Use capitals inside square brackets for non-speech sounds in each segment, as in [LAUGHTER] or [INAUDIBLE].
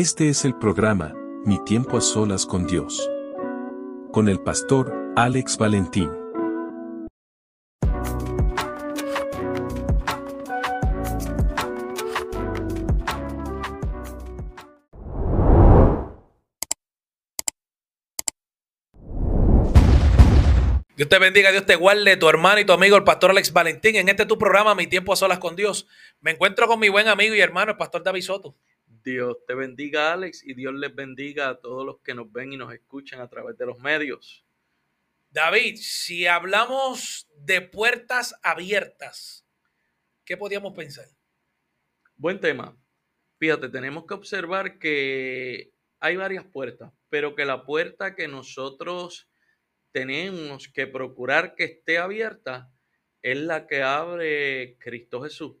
Este es el programa, Mi tiempo a solas con Dios. Con el pastor, Alex Valentín. Dios te bendiga, Dios te guarde, tu hermano y tu amigo, el pastor Alex Valentín. En este tu programa, Mi Tiempo a Solas con Dios, me encuentro con mi buen amigo y hermano, el pastor David Soto. Dios te bendiga, Alex, y Dios les bendiga a todos los que nos ven y nos escuchan a través de los medios. David, si hablamos de puertas abiertas, ¿qué podríamos pensar? Buen tema. Fíjate, tenemos que observar que hay varias puertas, pero que la puerta que nosotros tenemos que procurar que esté abierta es la que abre Cristo Jesús,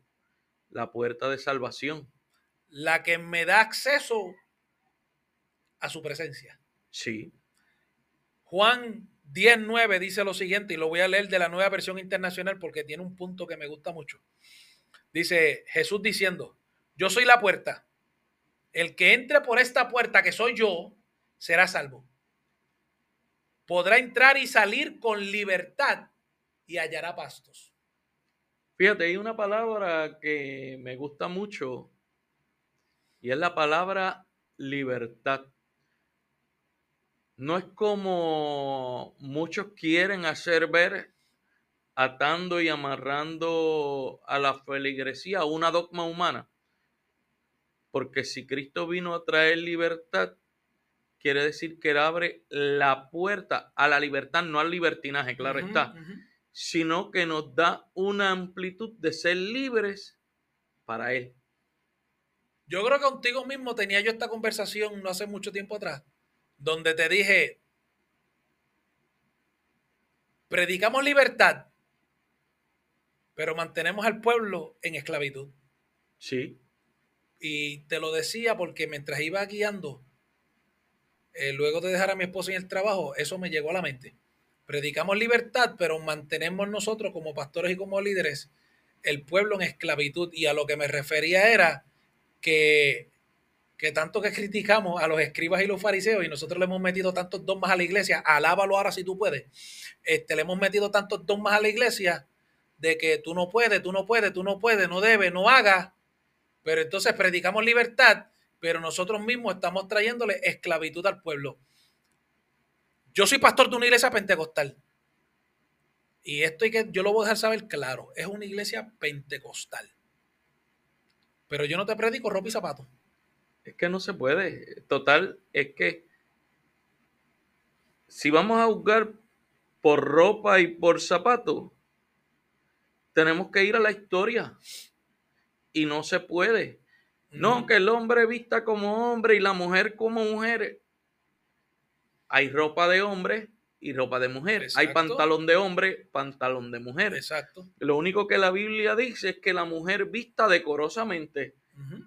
la puerta de salvación. La que me da acceso a su presencia. Sí. Juan 10.9 dice lo siguiente, y lo voy a leer de la nueva versión internacional porque tiene un punto que me gusta mucho. Dice Jesús diciendo, yo soy la puerta. El que entre por esta puerta que soy yo, será salvo podrá entrar y salir con libertad y hallará pastos. Fíjate, hay una palabra que me gusta mucho y es la palabra libertad. No es como muchos quieren hacer ver atando y amarrando a la feligresía una dogma humana. Porque si Cristo vino a traer libertad, quiere decir que él abre la puerta a la libertad, no al libertinaje, claro está, sino que nos da una amplitud de ser libres para él. Yo creo que contigo mismo tenía yo esta conversación no hace mucho tiempo atrás, donde te dije, predicamos libertad, pero mantenemos al pueblo en esclavitud. Sí. Y te lo decía porque mientras iba guiando, eh, luego de dejar a mi esposa en el trabajo, eso me llegó a la mente. Predicamos libertad, pero mantenemos nosotros como pastores y como líderes el pueblo en esclavitud. Y a lo que me refería era que, que tanto que criticamos a los escribas y los fariseos y nosotros le hemos metido tantos dogmas a la iglesia, alábalo ahora si tú puedes, este, le hemos metido tantos dogmas a la iglesia de que tú no puedes, tú no puedes, tú no puedes, no debes, no hagas, pero entonces predicamos libertad pero nosotros mismos estamos trayéndole esclavitud al pueblo. Yo soy pastor de una iglesia pentecostal. Y esto hay que, yo lo voy a dejar saber claro, es una iglesia pentecostal. Pero yo no te predico ropa y zapatos. Es que no se puede. Total, es que si vamos a juzgar por ropa y por zapatos, tenemos que ir a la historia. Y no se puede. No, que el hombre vista como hombre y la mujer como mujer. Hay ropa de hombre y ropa de mujer. Hay pantalón de hombre, pantalón de mujer. Exacto. Lo único que la Biblia dice es que la mujer vista decorosamente.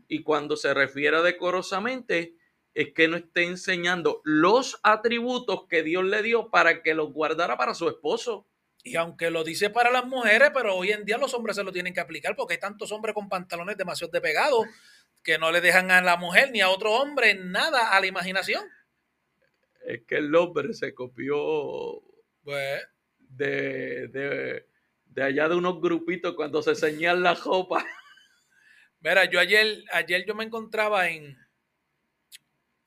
Y cuando se refiere a decorosamente, es que no esté enseñando los atributos que Dios le dio para que los guardara para su esposo. Y aunque lo dice para las mujeres, pero hoy en día los hombres se lo tienen que aplicar porque hay tantos hombres con pantalones demasiado despegados que no le dejan a la mujer ni a otro hombre nada a la imaginación. Es que el hombre se copió pues, de, de, allá de unos grupitos cuando se señalan la ropa. [LAUGHS] Mira, yo ayer, ayer yo me encontraba en,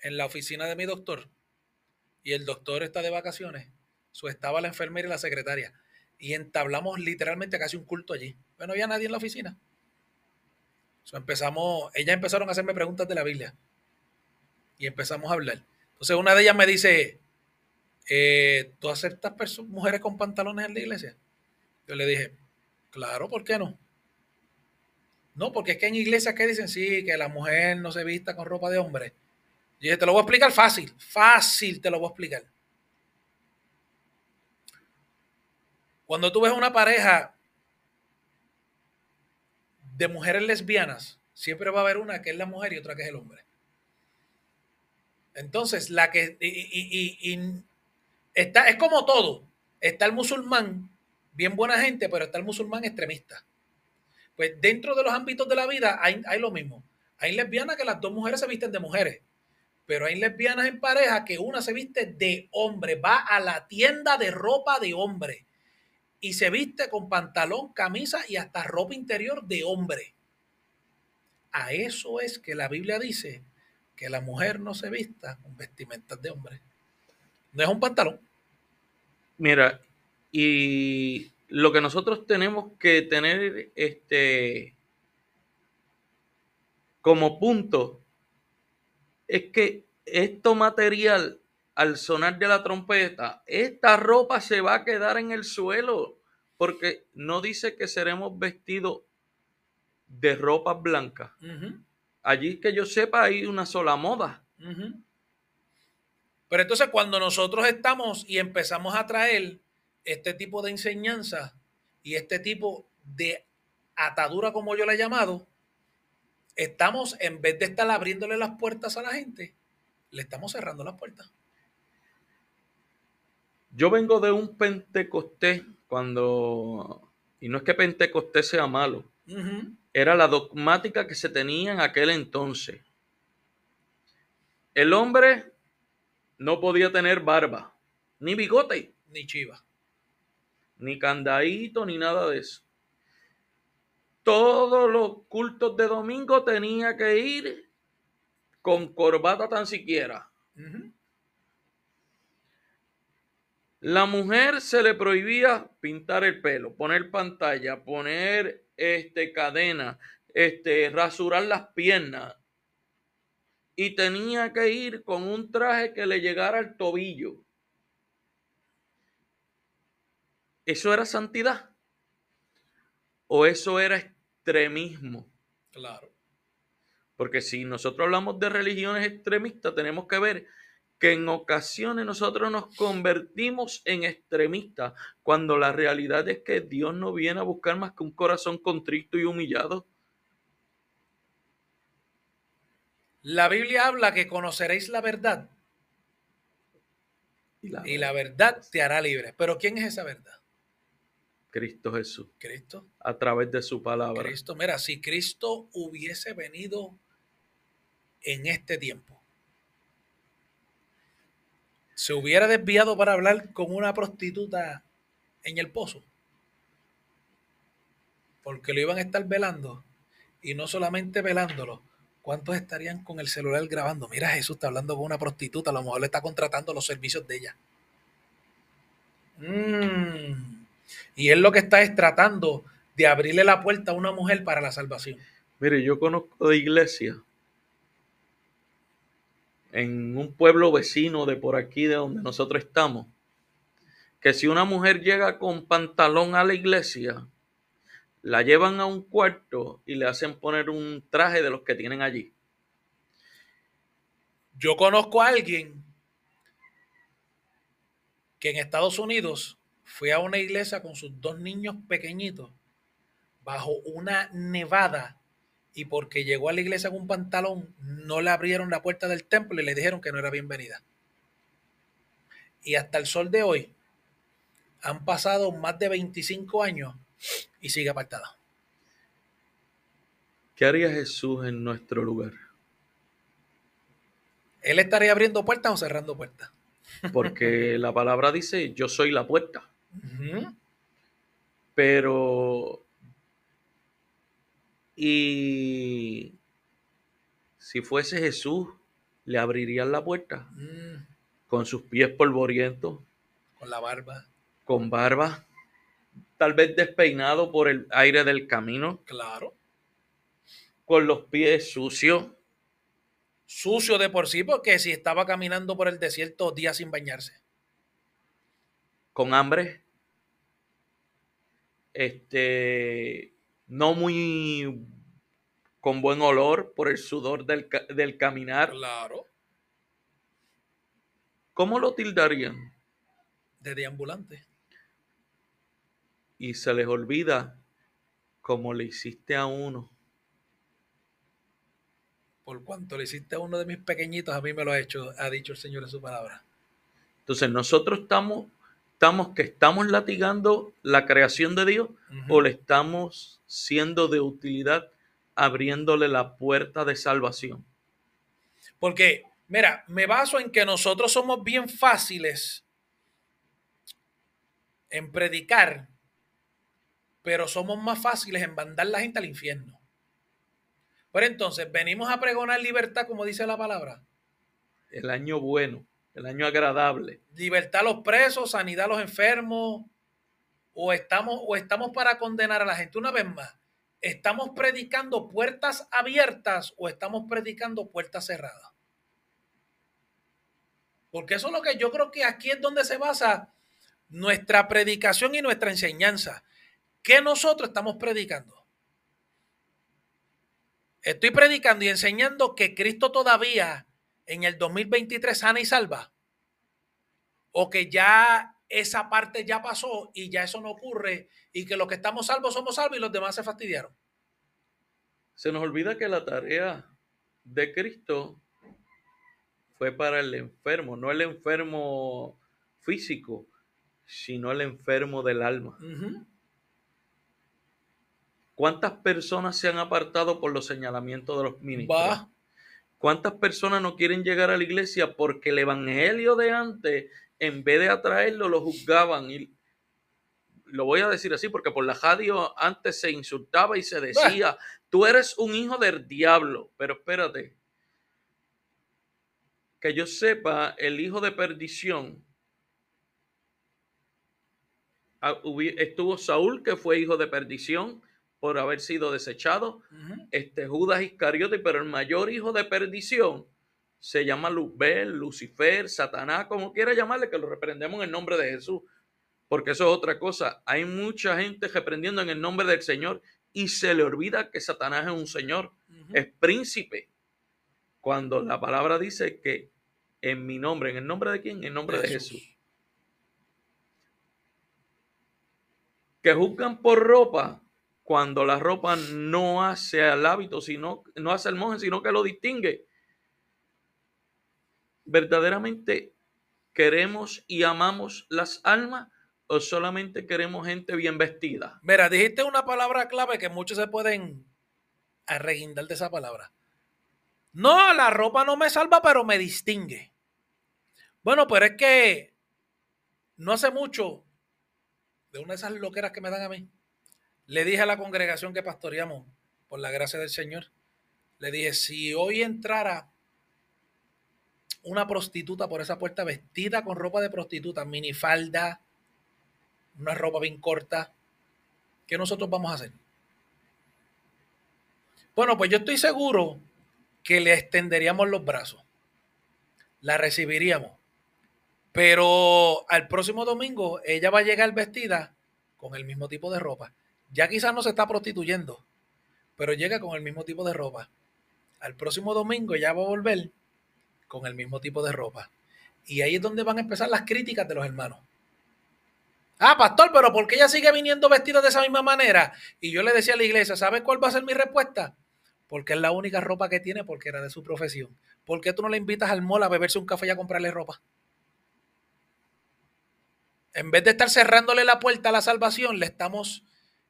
en la oficina de mi doctor y el doctor está de vacaciones. Su estaba la enfermera y la secretaria. Y entablamos literalmente casi un culto allí. Pero no había nadie en la oficina empezamos, ellas empezaron a hacerme preguntas de la Biblia. Y empezamos a hablar. Entonces una de ellas me dice, eh, ¿tú aceptas mujeres con pantalones en la iglesia? Yo le dije, claro, ¿por qué no? No, porque es que en iglesias que dicen, sí, que la mujer no se vista con ropa de hombre. Y dije, te lo voy a explicar fácil, fácil te lo voy a explicar. Cuando tú ves una pareja de mujeres lesbianas, siempre va a haber una que es la mujer y otra que es el hombre. Entonces, la que. Está, es como todo. Está el musulmán, bien buena gente, pero está el musulmán extremista. Pues dentro de los ámbitos de la vida hay, hay lo mismo. Hay lesbianas que las dos mujeres se visten de mujeres. Pero hay lesbianas en pareja que una se viste de hombre, va a la tienda de ropa de hombre y se viste con pantalón, camisa y hasta ropa interior de hombre. A eso es que la Biblia dice que la mujer no se vista con vestimentas de hombre. No es un pantalón. Mira, y lo que nosotros tenemos que tener este como punto es que esto material, al sonar de la trompeta, esta ropa se va a quedar en el suelo, porque no dice que seremos vestidos de ropa blanca. Allí que yo sepa hay una sola moda. Pero entonces cuando nosotros estamos y empezamos a traer este tipo de enseñanza y este tipo de atadura, como yo la he llamado, estamos, en vez de estar abriéndole las puertas a la gente, le estamos cerrando las puertas. Yo vengo de un Pentecostés cuando, y no es que Pentecostés sea malo, era la dogmática que se tenía en aquel entonces. El hombre no podía tener barba, ni bigote, ni chiva, ni candadito, ni nada de eso todos los cultos de domingo tenía que ir con corbata tan siquiera. La mujer se le prohibía pintar el pelo, poner pantalla, poner este cadena, este rasurar las piernas y tenía que ir con un traje que le llegara al tobillo. ¿Eso era santidad? ¿O eso era extremismo. Claro. Porque si nosotros hablamos de religiones extremistas, tenemos que ver que en ocasiones nosotros nos convertimos en extremistas cuando la realidad es que Dios no viene a buscar más que un corazón contrito y humillado. La Biblia habla que conoceréis la verdad y la, y la verdad te hará libre. Pero ¿quién es esa verdad? Cristo Jesús. Cristo. A través de su palabra. Cristo, mira, si Cristo hubiese venido en este tiempo, se hubiera desviado para hablar con una prostituta en el pozo, porque lo iban a estar velando, y no solamente velándolo, ¿cuántos estarían con el celular grabando? Mira, Jesús está hablando con una prostituta, a lo mejor le está contratando los servicios de ella. Mmm y él lo que está es tratando de abrirle la puerta a una mujer para la salvación. Mire, yo conozco de iglesia en un pueblo vecino de por aquí de donde nosotros estamos, que si una mujer llega con pantalón a la iglesia, la llevan a un cuarto y le hacen poner un traje de los que tienen allí. Yo conozco a alguien que en Estados Unidos fue a una iglesia con sus dos niños pequeñitos bajo una nevada y porque llegó a la iglesia con un pantalón, no le abrieron la puerta del templo y le dijeron que no era bienvenida. Y hasta el sol de hoy han pasado más de 25 años y sigue apartada. ¿Qué haría Jesús en nuestro lugar? Él estaría abriendo puertas o cerrando puertas. Porque la palabra dice, yo soy la puerta. Pero, y si fuese Jesús, le abrirían la puerta mm. con sus pies polvorientos. Con la barba. Con barba. Tal vez despeinado por el aire del camino. Claro. Con los pies sucios. Sucio de por sí, porque si estaba caminando por el desierto días sin bañarse. Con hambre este, no muy con buen olor por el sudor del, del caminar. Claro. ¿Cómo lo tildarían? De deambulante. Y se les olvida como le hiciste a uno. Por cuanto le hiciste a uno de mis pequeñitos, a mí me lo ha hecho, ha dicho el Señor en su palabra. Entonces nosotros estamos estamos que estamos latigando la creación de Dios o le estamos siendo de utilidad abriéndole la puerta de salvación. Porque Mira, me baso en que nosotros somos bien fáciles en predicar, pero somos más fáciles en mandar la gente al infierno. Pero entonces, venimos a pregonar libertad, como dice la palabra. El año bueno, el año agradable. Libertad a los presos, sanidad a los enfermos, o estamos, o estamos para condenar a la gente. Una vez más, ¿estamos predicando puertas abiertas o estamos predicando puertas cerradas? Porque eso es lo que yo creo que aquí es donde se basa nuestra predicación y nuestra enseñanza. ¿Qué nosotros estamos predicando? Estoy predicando y enseñando que Cristo todavía en el 2023 sana y salva. O que ya esa parte ya pasó y ya eso no ocurre y que los que estamos salvos somos salvos y los demás se fastidiaron. Se nos olvida que la tarea de Cristo fue para el enfermo, no el enfermo físico, sino el enfermo del alma. ¿Cuántas personas se han apartado por los señalamientos de los ministros? ¿Cuántas personas no quieren llegar a la iglesia porque el evangelio de antes, en vez de atraerlo, lo juzgaban? Y lo voy a decir así porque por la radio antes se insultaba y se decía, tú eres un hijo del diablo. Pero espérate, que yo sepa, el hijo de perdición, ah, estuvo Saúl, que fue hijo de perdición por haber sido desechado, este Judas Iscariote, pero el mayor hijo de perdición se llama Luzbel, Lucifer, Satanás, como quiera llamarle, que lo reprendemos en el nombre de Jesús, porque eso es otra cosa. Hay mucha gente reprendiendo en el nombre del Señor y se le olvida que Satanás es un Señor, es príncipe. Cuando la palabra dice que en mi nombre. ¿En el nombre de quién? En el nombre de Jesús. Que juzgan por ropa cuando la ropa no hace al hábito, sino, no hace al monje, sino que lo distingue. ¿Verdaderamente queremos y amamos las almas o solamente queremos gente bien vestida? Mira, dijiste una palabra clave que muchos se pueden arreguindar de esa palabra. No, la ropa no me salva, pero me distingue. Bueno, pero es que no hace mucho, de una de esas loqueras que me dan a mí, le dije a la congregación que pastoreamos, por la gracia del Señor, le dije, si hoy entrara una prostituta por esa puerta vestida con ropa de prostituta, minifalda, una ropa bien corta, ¿qué nosotros vamos a hacer? Bueno, pues yo estoy seguro que le extenderíamos los brazos, la recibiríamos pero al próximo domingo ella va a llegar vestida con el mismo tipo de ropa. Ya quizás no se está prostituyendo, pero llega con el mismo tipo de ropa. Al próximo domingo ella va a volver con el mismo tipo de ropa. Y ahí es donde van a empezar las críticas de los hermanos. Ah, pastor, pero ¿por qué ella sigue viniendo vestida de esa misma manera? Y yo le decía a la iglesia, ¿sabes cuál va a ser mi respuesta? Porque es la única ropa que tiene porque era de su profesión. ¿Por qué tú no le invitas al mall a beberse un café y a comprarle ropa? En vez de estar cerrándole la puerta a la salvación, le estamos,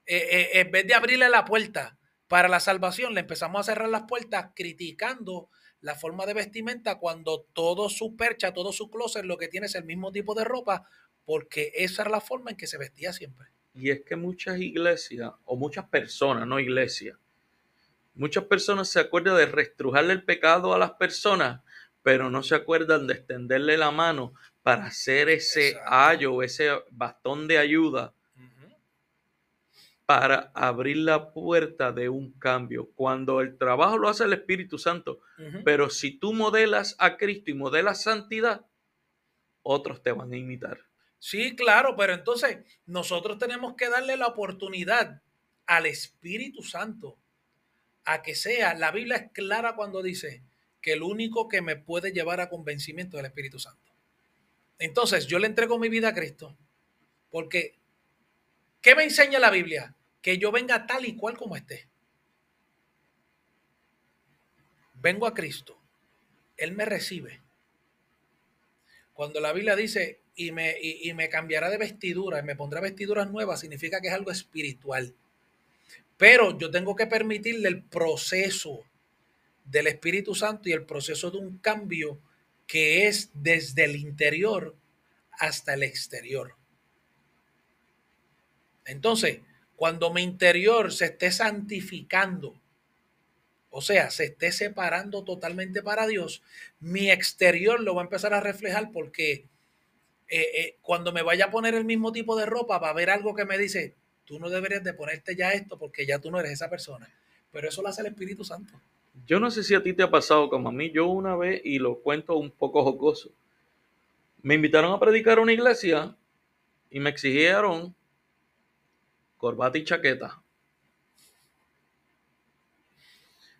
eh, eh, en vez de abrirle la puerta para la salvación, le empezamos a cerrar las puertas criticando la forma de vestimenta cuando todo su percha, todo su closet lo que tiene es el mismo tipo de ropa, porque esa era la forma en que se vestía siempre. Y es que muchas iglesias, o muchas personas, no iglesias, muchas personas se acuerdan de restrujarle el pecado a las personas, pero no se acuerdan de extenderle la mano para hacer ese ayo, ese bastón de ayuda para abrir la puerta de un cambio. Cuando el trabajo lo hace el Espíritu Santo, pero si tú modelas a Cristo y modelas santidad, otros te van a imitar. Sí, claro, pero entonces nosotros tenemos que darle la oportunidad al Espíritu Santo a que sea, la Biblia es clara cuando dice que el único que me puede llevar a convencimiento es el Espíritu Santo. Entonces yo le entrego mi vida a Cristo. Porque, ¿qué me enseña la Biblia? Que yo venga tal y cual como esté. Vengo a Cristo. Él me recibe. Cuando la Biblia dice, y me, y, me cambiará de vestidura, y me pondrá vestiduras nuevas, significa que es algo espiritual. Pero yo tengo que permitirle el proceso del Espíritu Santo y el proceso de un cambio que es desde el interior hasta el exterior. Entonces, cuando mi interior se esté santificando, o sea, se esté separando totalmente para Dios, mi exterior lo va a empezar a reflejar porque eh, eh, cuando me vaya a poner el mismo tipo de ropa va a haber algo que me dice, tú no deberías de ponerte ya esto porque ya tú no eres esa persona. Pero eso lo hace el Espíritu Santo. Yo no sé si a ti te ha pasado como a mí. Yo una vez, y lo cuento un poco jocoso, me invitaron a predicar a una iglesia y me exigieron corbata y chaqueta.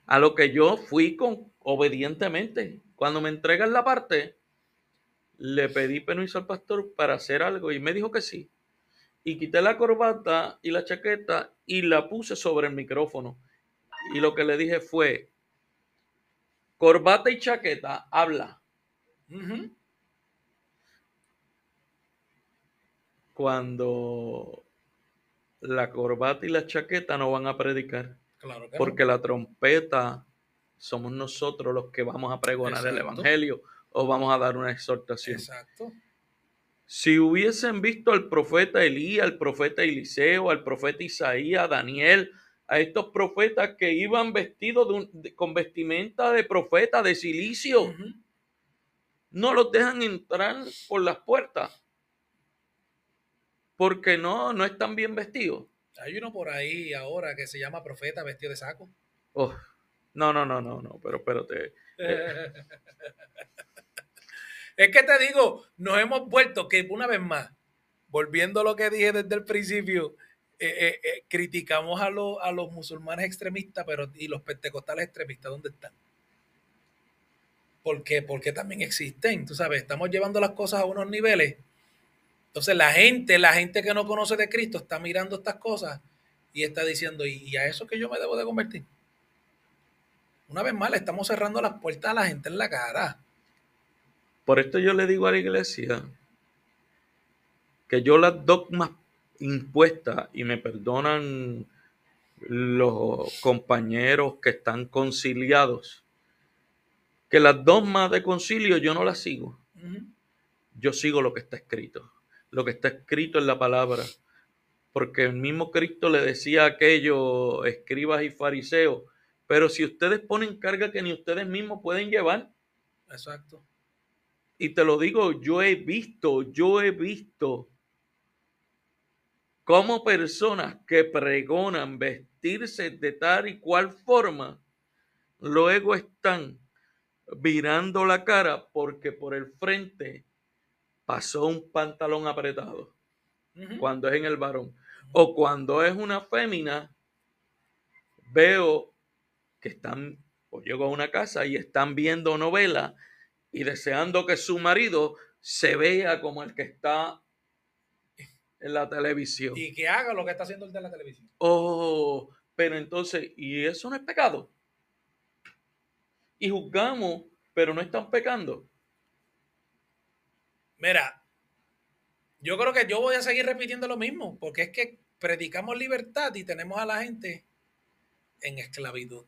A lo que yo fui con obedientemente. Cuando me entregan la parte, le pedí permiso al pastor para hacer algo y me dijo que sí. Y quité la corbata y la chaqueta y la puse sobre el micrófono. Y lo que le dije fue, corbata y chaqueta, habla. Cuando la corbata y la chaqueta no van a predicar. porque la trompeta somos nosotros los que vamos a pregonar el evangelio o vamos a dar una exhortación. Exacto. Si hubiesen visto al profeta Elías, al profeta Eliseo, al profeta Isaías, Daniel, a estos profetas que iban vestidos con vestimenta de profeta de silicio, no los dejan entrar por las puertas porque no, no están bien vestidos. Hay uno por ahí ahora que se llama profeta vestido de saco. Oh, no, no, no, no, no, pero espérate. [LAUGHS] es que te digo, nos hemos vuelto que una vez más, volviendo a lo que dije desde el principio, eh, eh, eh, criticamos a, a los musulmanes extremistas, pero ¿y los pentecostales extremistas dónde están? Porque, porque también existen, tú sabes, estamos llevando las cosas a unos niveles entonces la gente, la gente que no conoce de Cristo está mirando estas cosas y está diciendo, ¿y a eso que yo me debo de convertir? Una vez más, le estamos cerrando las puertas a la gente en la cara. Por esto yo le digo a la iglesia que yo las dogmas impuestas, y me perdonan los compañeros que están conciliados, que las dogmas de concilio yo no las sigo. Yo sigo lo que está escrito lo que está escrito en la palabra. Porque el mismo Cristo le decía a aquellos escribas y fariseos, pero si ustedes ponen carga que ni ustedes mismos pueden llevar. Exacto. Y te lo digo, yo he visto, yo he visto cómo personas que pregonan vestirse de tal y cual forma, luego están virando la cara porque por el frente pasó un pantalón apretado cuando es en el varón. O cuando es una fémina, veo que están, o llego a una casa y están viendo novela y deseando que su marido se vea como el que está en la televisión. Y que haga lo que está haciendo el de la televisión. Oh, pero entonces, ¿y eso no es pecado? Y juzgamos, pero no están pecando. Mira, yo creo que yo voy a seguir repitiendo lo mismo, porque es que predicamos libertad y tenemos a la gente en esclavitud.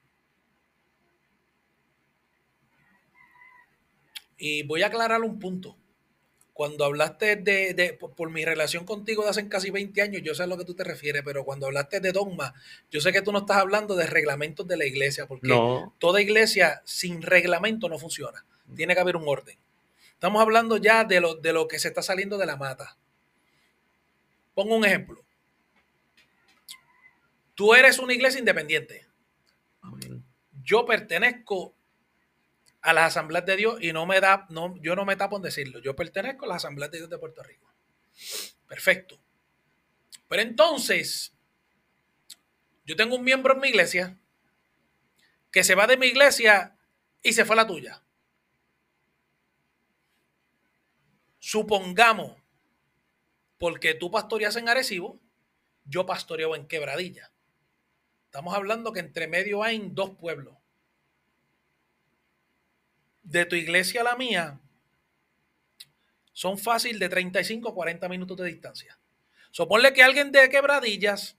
Y voy a aclarar un punto. Cuando hablaste de, por, mi relación contigo de hace casi 20 años, yo sé a lo que tú te refieres, pero cuando hablaste de dogma, yo sé que tú no estás hablando de reglamentos de la iglesia, porque toda iglesia sin reglamento no funciona. Tiene que haber un orden. Estamos hablando ya de lo, de lo que se está saliendo de la mata. Pongo un ejemplo. Tú eres una iglesia independiente. Yo pertenezco a las asambleas de Dios y no me da, no, yo no me tapo en decirlo. Yo pertenezco a las asambleas de Dios de Puerto Rico. Perfecto. Pero entonces, yo tengo un miembro en mi iglesia que se va de mi iglesia y se fue a la tuya. Supongamos, porque tú pastoreas en Arecibo, yo pastoreo en Quebradilla. Estamos hablando que entre medio hay dos pueblos. De tu iglesia a la mía, son fácil de 35 a 40 minutos de distancia. Suponle que alguien de Quebradillas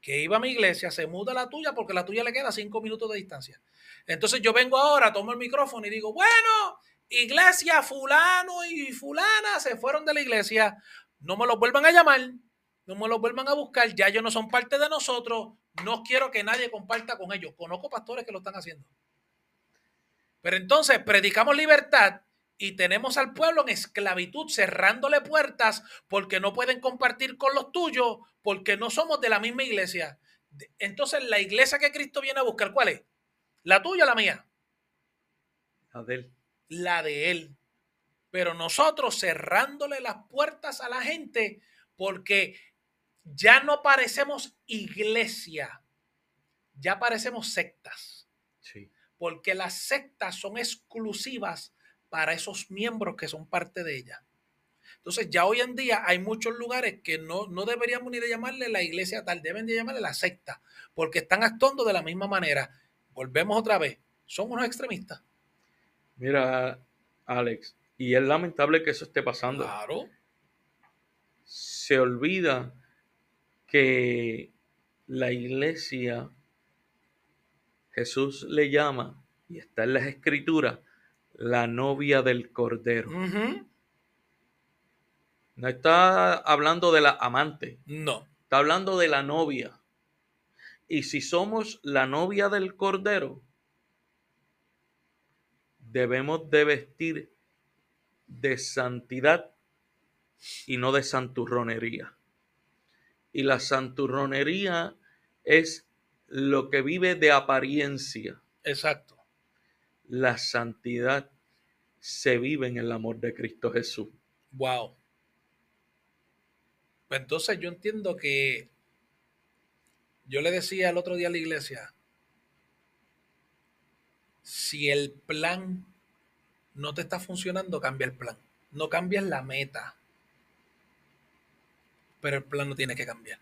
que iba a mi iglesia se muda a la tuya porque la tuya le queda 5 minutos de distancia. Entonces yo vengo ahora, tomo el micrófono y digo, bueno, iglesia fulano y fulana se fueron de la iglesia, no me los vuelvan a llamar, no me los vuelvan a buscar, ya ellos no son parte de nosotros, no quiero que nadie comparta con ellos. Conozco pastores que lo están haciendo. Pero entonces predicamos libertad y tenemos al pueblo en esclavitud, cerrándole puertas porque no pueden compartir con los tuyos, porque no somos de la misma iglesia. Entonces, la iglesia que Cristo viene a buscar, ¿cuál es? ¿La tuya o la mía? La de él. La de él. Pero nosotros cerrándole las puertas a la gente porque ya no parecemos iglesia, ya parecemos sectas. Sí. Porque las sectas son exclusivas para esos miembros que son parte de ella. Entonces ya hoy en día hay muchos lugares que no, no deberíamos ni de llamarle la iglesia tal, deben de llamarle la secta, porque están actuando de la misma manera. Volvemos otra vez, son unos extremistas. Mira, Alex, y es lamentable que eso esté pasando. Claro. Se olvida que la iglesia, Jesús le llama, y está en las escrituras, la novia del Cordero. No está hablando de la amante. No. Está hablando de la novia. Y si somos la novia del Cordero, debemos de vestir de santidad y no de santurronería. Y la santurronería es lo que vive de apariencia. Exacto la santidad se vive en el amor de Cristo Jesús. Wow. Entonces yo entiendo que yo le decía el otro día a la iglesia, si el plan no te está funcionando, cambia el plan. No cambies la meta. Pero el plan no tiene que cambiar.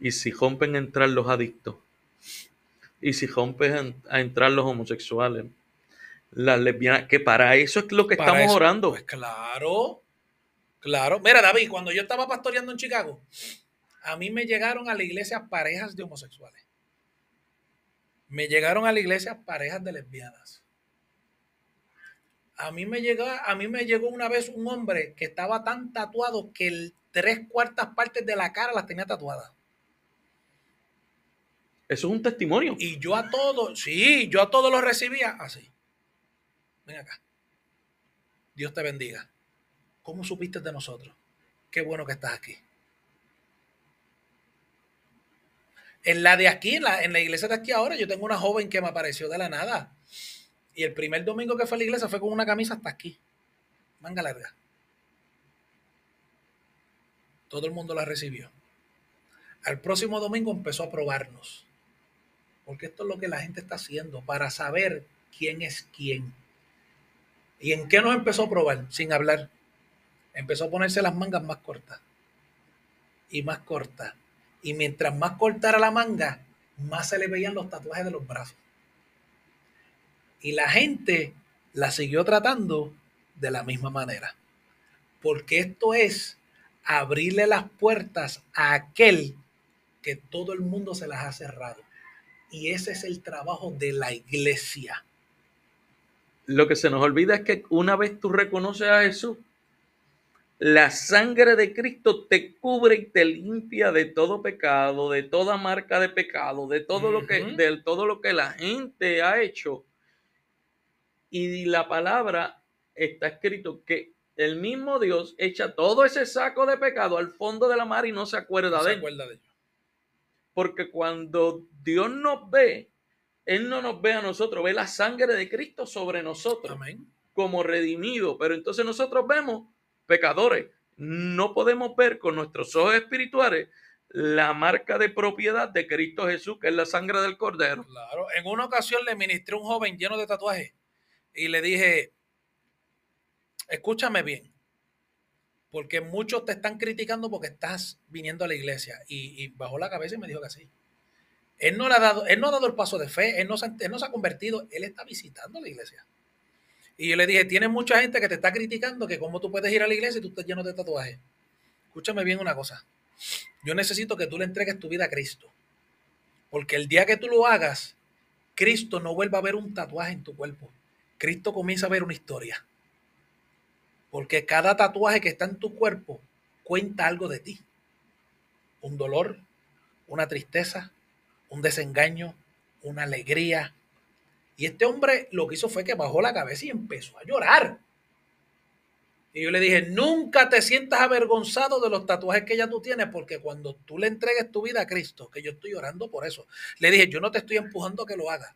Y si rompen a entrar los adictos, y si rompen a entrar los homosexuales, las lesbianas, que para eso es lo que estamos orando. Pues claro, claro. Mira, David, cuando yo estaba pastoreando en Chicago, a mí me llegaron a la iglesia parejas de homosexuales. Me llegaron a la iglesia parejas de lesbianas. A mí me llegó, a mí me llegó una vez un hombre que estaba tan tatuado que el tres cuartas partes de la cara las tenía tatuadas. Eso es un testimonio. Y yo a todos, sí, yo a todos los recibía así. Ven acá. Dios te bendiga. ¿Cómo supiste de nosotros? Qué bueno que estás aquí. En la de aquí, en la, iglesia de aquí ahora, yo tengo una joven que me apareció de la nada. Y el primer domingo que fue a la iglesia fue con una camisa hasta aquí. Manga larga. Todo el mundo la recibió. Al próximo domingo empezó a probarnos. Porque esto es lo que la gente está haciendo para saber quién es quién. ¿Y en qué nos empezó a probar? Sin hablar. Empezó a ponerse las mangas más cortas. Y más cortas. Y mientras más cortara la manga, más se le veían los tatuajes de los brazos. Y la gente la siguió tratando de la misma manera. Porque esto es abrirle las puertas a aquel que todo el mundo se las ha cerrado. Y ese es el trabajo de la iglesia lo que se nos olvida es que una vez tú reconoces a Jesús, la sangre de Cristo te cubre y te limpia de todo pecado, de toda marca de pecado, de todo lo que de todo lo que la gente ha hecho. Y la palabra está escrito que el mismo Dios echa todo ese saco de pecado al fondo de la mar y no se acuerda, de, acuerda de ello. Porque cuando Dios nos ve, él no nos ve a nosotros, ve la sangre de Cristo sobre nosotros como redimido. Pero entonces nosotros vemos pecadores. No podemos ver con nuestros ojos espirituales la marca de propiedad de Cristo Jesús, que es la sangre del Cordero. Claro, en una ocasión le ministré a un joven lleno de tatuajes y le dije, escúchame bien, porque muchos te están criticando porque estás viniendo a la iglesia. Y, bajó la cabeza y me dijo que sí. Él no, ha dado, él no ha dado el paso de fe, él no, se, no se ha convertido, él está visitando la iglesia. Y yo le dije, tiene mucha gente que te está criticando que cómo tú puedes ir a la iglesia y tú estás lleno de tatuajes. Escúchame bien una cosa. Yo necesito que tú le entregues tu vida a Cristo. Porque el día que tú lo hagas, Cristo no vuelva a ver un tatuaje en tu cuerpo. Cristo comienza a ver una historia. Porque cada tatuaje que está en tu cuerpo cuenta algo de ti. Un dolor, una tristeza, un desengaño, una alegría. Y este hombre lo que hizo fue que bajó la cabeza y empezó a llorar. Y yo le dije, nunca te sientas avergonzado de los tatuajes que ya tú tienes, porque cuando tú le entregues tu vida a Cristo, que yo estoy orando por eso, le dije, yo no te estoy empujando a que lo hagas,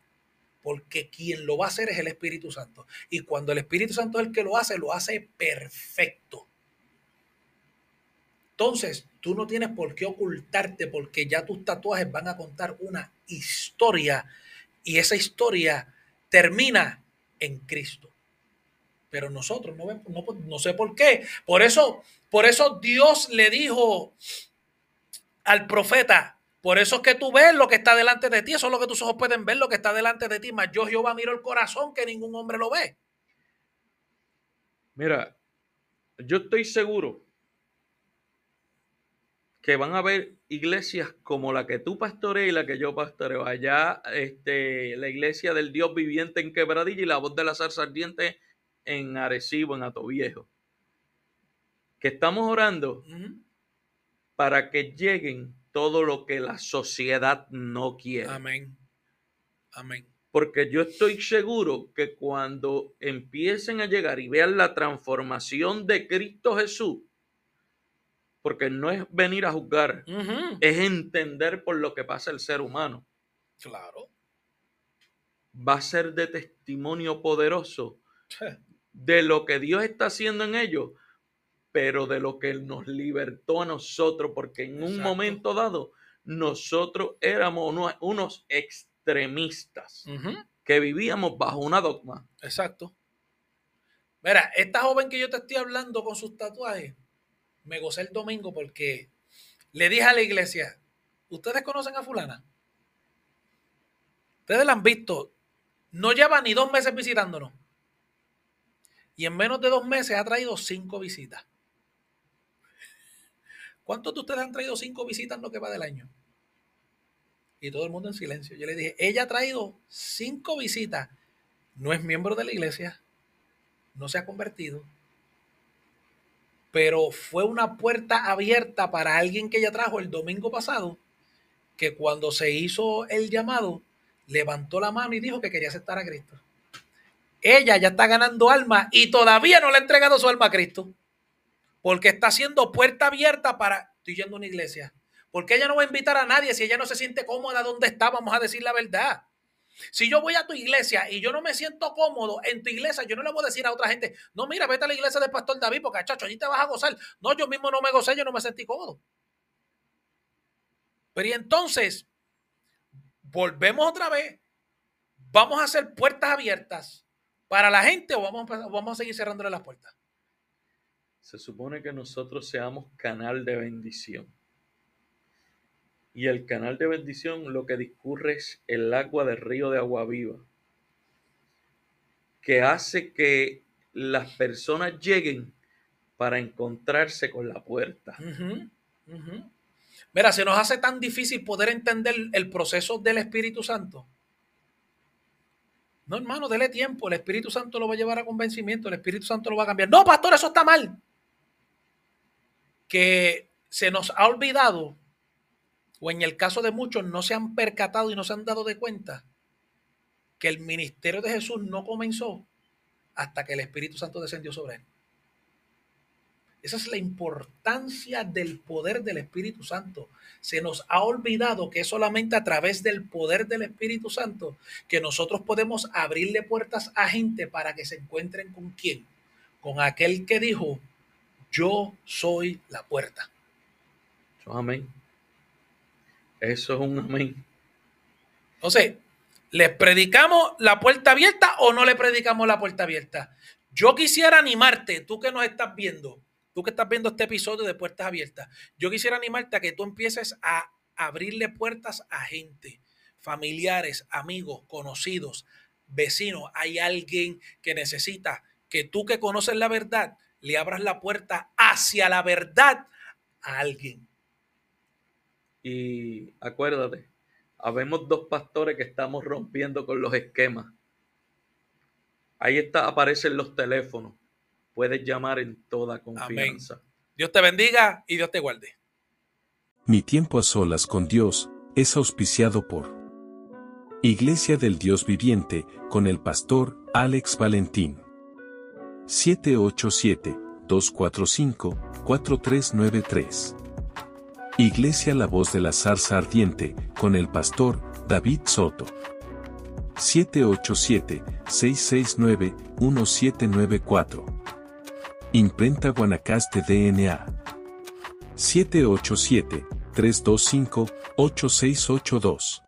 porque quien lo va a hacer es el Espíritu Santo. Y cuando el Espíritu Santo es el que lo hace, lo hace perfecto. Entonces, tú no tienes por qué ocultarte, porque ya tus tatuajes van a contar una historia, y esa historia termina en Cristo pero nosotros no, no, sé por qué. Por eso, por eso Dios le dijo al profeta, por eso es que tú ves lo que está delante de ti, eso es lo que tus ojos pueden ver, lo que está delante de ti, mas yo Jehová miro el corazón que ningún hombre lo ve. Mira, yo estoy seguro que van a haber iglesias como la que tú pastoreas y la que yo pastoreo. Allá, este, la iglesia del Dios viviente en Quebradilla y la voz de la zarza ardiente en Arecibo, en Atoviejo, que estamos orando para que lleguen todo lo que la sociedad no quiere. Amén. Amén. Porque yo estoy seguro que cuando empiecen a llegar y vean la transformación de Cristo Jesús, porque no es venir a juzgar, es entender por lo que pasa el ser humano. Claro. Va a ser de testimonio poderoso de lo que Dios está haciendo en ellos, pero de lo que Él nos libertó a nosotros, porque en un momento dado nosotros éramos unos, extremistas que vivíamos bajo una dogma. Exacto. Mira, esta joven que yo te estoy hablando con sus tatuajes, me gocé el domingo porque le dije a la iglesia, ¿ustedes conocen a fulana? Ustedes la han visto. No lleva ni dos meses visitándonos. Y en menos de dos meses ha traído cinco visitas. ¿Cuántos de ustedes han traído cinco visitas en lo que va del año? Y todo el mundo en silencio. Yo le dije, ella ha traído cinco visitas. No es miembro de la iglesia. No se ha convertido. Pero fue una puerta abierta para alguien que ella trajo el domingo pasado, que cuando se hizo el llamado, levantó la mano y dijo que quería aceptar a Cristo ella ya está ganando alma y todavía no le ha entregado su alma a Cristo. Porque está haciendo puerta abierta para, estoy yendo a una iglesia. Porque ella no va a invitar a nadie si ella no se siente cómoda donde está, vamos a decir la verdad. Si yo voy a tu iglesia y yo no me siento cómodo en tu iglesia, yo no le voy a decir a otra gente, no, mira, vete a la iglesia del pastor David, porque chacho, allí te vas a gozar. No, yo mismo no me gocé, yo no me sentí cómodo. Pero y entonces, volvemos otra vez, vamos a hacer puertas abiertas para la gente o vamos, vamos a seguir cerrándole las puertas? Se supone que nosotros seamos canal de bendición. Y el canal de bendición lo que discurre es el agua del río de agua viva, que hace que las personas lleguen para encontrarse con la puerta. Mira, se nos hace tan difícil poder entender el proceso del Espíritu Santo no, hermano, dele tiempo. El Espíritu Santo lo va a llevar a convencimiento. El Espíritu Santo lo va a cambiar. No, pastor, eso está mal. Que se nos ha olvidado, o en el caso de muchos no se han percatado y no se han dado de cuenta, que el ministerio de Jesús no comenzó hasta que el Espíritu Santo descendió sobre él. Esa es la importancia del poder del Espíritu Santo. Se nos ha olvidado que es solamente a través del poder del Espíritu Santo que nosotros podemos abrirle puertas a gente para que se encuentren con quién. Con aquel que dijo, yo soy la puerta. Amén. Eso es un amén. Entonces, ¿les predicamos la puerta abierta o no le predicamos la puerta abierta? Yo quisiera animarte, tú que nos estás viendo, tú que estás viendo este episodio de Puertas Abiertas, yo quisiera animarte a que tú empieces a abrirle puertas a gente, familiares, amigos, conocidos, vecinos. Hay alguien que necesita que tú que conoces la verdad, le abras la puerta hacia la verdad a alguien. Y acuérdate, habemos dos pastores que estamos rompiendo con los esquemas. Ahí está, aparecen los teléfonos. Puedes llamar en toda confianza. Dios te bendiga y Dios te guarde. Mi tiempo a solas con Dios es auspiciado por Iglesia del Dios Viviente con el pastor Alex Valentín. 787-245-4393. Iglesia La Voz de la Zarza Ardiente con el pastor David Soto. 787-669-1794. Imprenta Guanacaste DNA. 787-325-8682.